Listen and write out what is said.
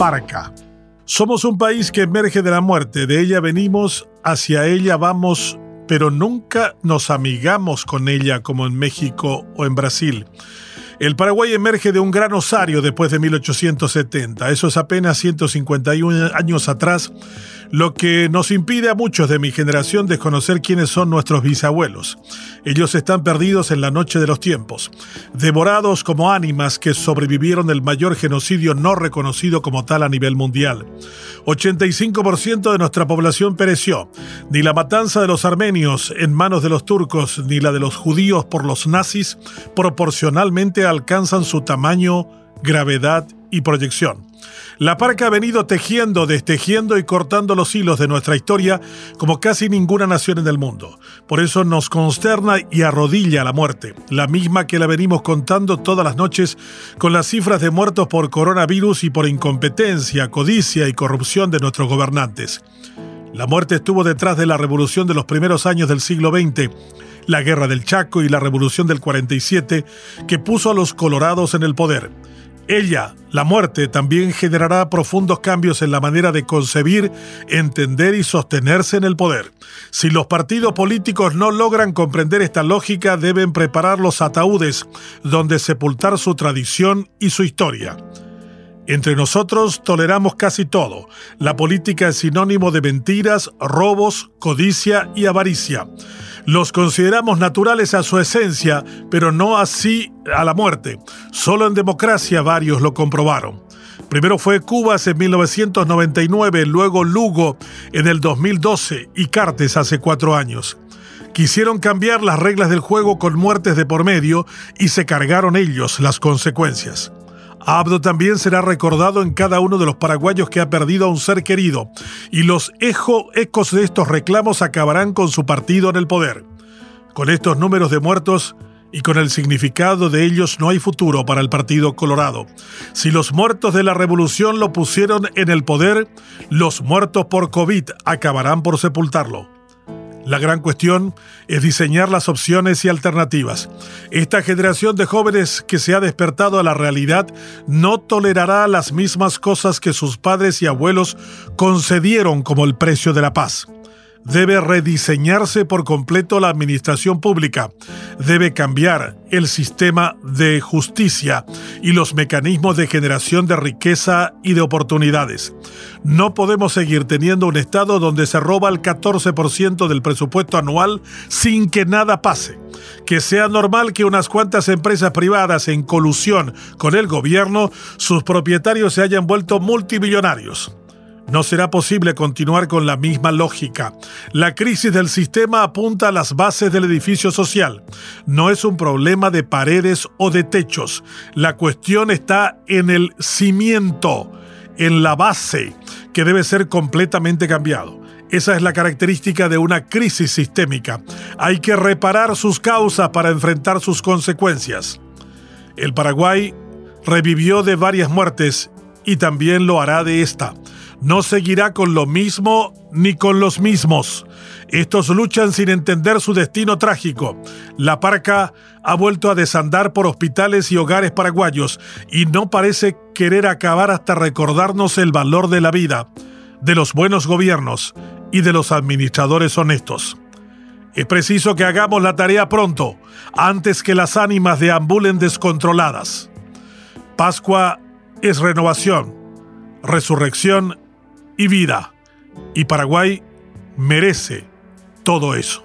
Parca. Somos un país que emerge de la muerte, de ella venimos, hacia ella vamos, pero nunca nos amigamos con ella como en México o en Brasil. El Paraguay emerge de un gran osario después de 1870. Eso es apenas 151 años atrás, lo que nos impide a muchos de mi generación desconocer quiénes son nuestros bisabuelos. Ellos están perdidos en la noche de los tiempos, devorados como ánimas que sobrevivieron el mayor genocidio no reconocido como tal a nivel mundial. 85% de nuestra población pereció. Ni la matanza de los armenios en manos de los turcos ni la de los judíos por los nazis proporcionalmente alcanzan su tamaño, gravedad y proyección. La parca ha venido tejiendo, destejiendo y cortando los hilos de nuestra historia como casi ninguna nación en el mundo. Por eso nos consterna y arrodilla la muerte, la misma que la venimos contando todas las noches con las cifras de muertos por coronavirus y por incompetencia, codicia y corrupción de nuestros gobernantes. La muerte estuvo detrás de la revolución de los primeros años del siglo XX, la guerra del Chaco y la revolución del 47 que puso a los colorados en el poder. Ella, la muerte, también generará profundos cambios en la manera de concebir, entender y sostenerse en el poder. Si los partidos políticos no logran comprender esta lógica, deben preparar los ataúdes donde sepultar su tradición y su historia. Entre nosotros toleramos casi todo. La política es sinónimo de mentiras, robos, codicia y avaricia. Los consideramos naturales a su esencia, pero no así a la muerte. Solo en democracia varios lo comprobaron. Primero fue Cubas en 1999, luego Lugo en el 2012 y Cartes hace cuatro años. Quisieron cambiar las reglas del juego con muertes de por medio y se cargaron ellos las consecuencias. Abdo también será recordado en cada uno de los paraguayos que ha perdido a un ser querido, y los ecos de estos reclamos acabarán con su partido en el poder. Con estos números de muertos y con el significado de ellos no hay futuro para el Partido Colorado. Si los muertos de la revolución lo pusieron en el poder, los muertos por COVID acabarán por sepultarlo. La gran cuestión es diseñar las opciones y alternativas. Esta generación de jóvenes que se ha despertado a la realidad no tolerará las mismas cosas que sus padres y abuelos concedieron como el precio de la paz. Debe rediseñarse por completo la administración pública. Debe cambiar el sistema de justicia y los mecanismos de generación de riqueza y de oportunidades. No podemos seguir teniendo un Estado donde se roba el 14% del presupuesto anual sin que nada pase. Que sea normal que unas cuantas empresas privadas en colusión con el gobierno, sus propietarios se hayan vuelto multimillonarios. No será posible continuar con la misma lógica. La crisis del sistema apunta a las bases del edificio social. No es un problema de paredes o de techos. La cuestión está en el cimiento, en la base, que debe ser completamente cambiado. Esa es la característica de una crisis sistémica. Hay que reparar sus causas para enfrentar sus consecuencias. El Paraguay revivió de varias muertes y también lo hará de esta no seguirá con lo mismo ni con los mismos. Estos luchan sin entender su destino trágico. La parca ha vuelto a desandar por hospitales y hogares paraguayos y no parece querer acabar hasta recordarnos el valor de la vida, de los buenos gobiernos y de los administradores honestos. Es preciso que hagamos la tarea pronto, antes que las ánimas deambulen descontroladas. Pascua es renovación, resurrección y vida. Y Paraguay merece todo eso.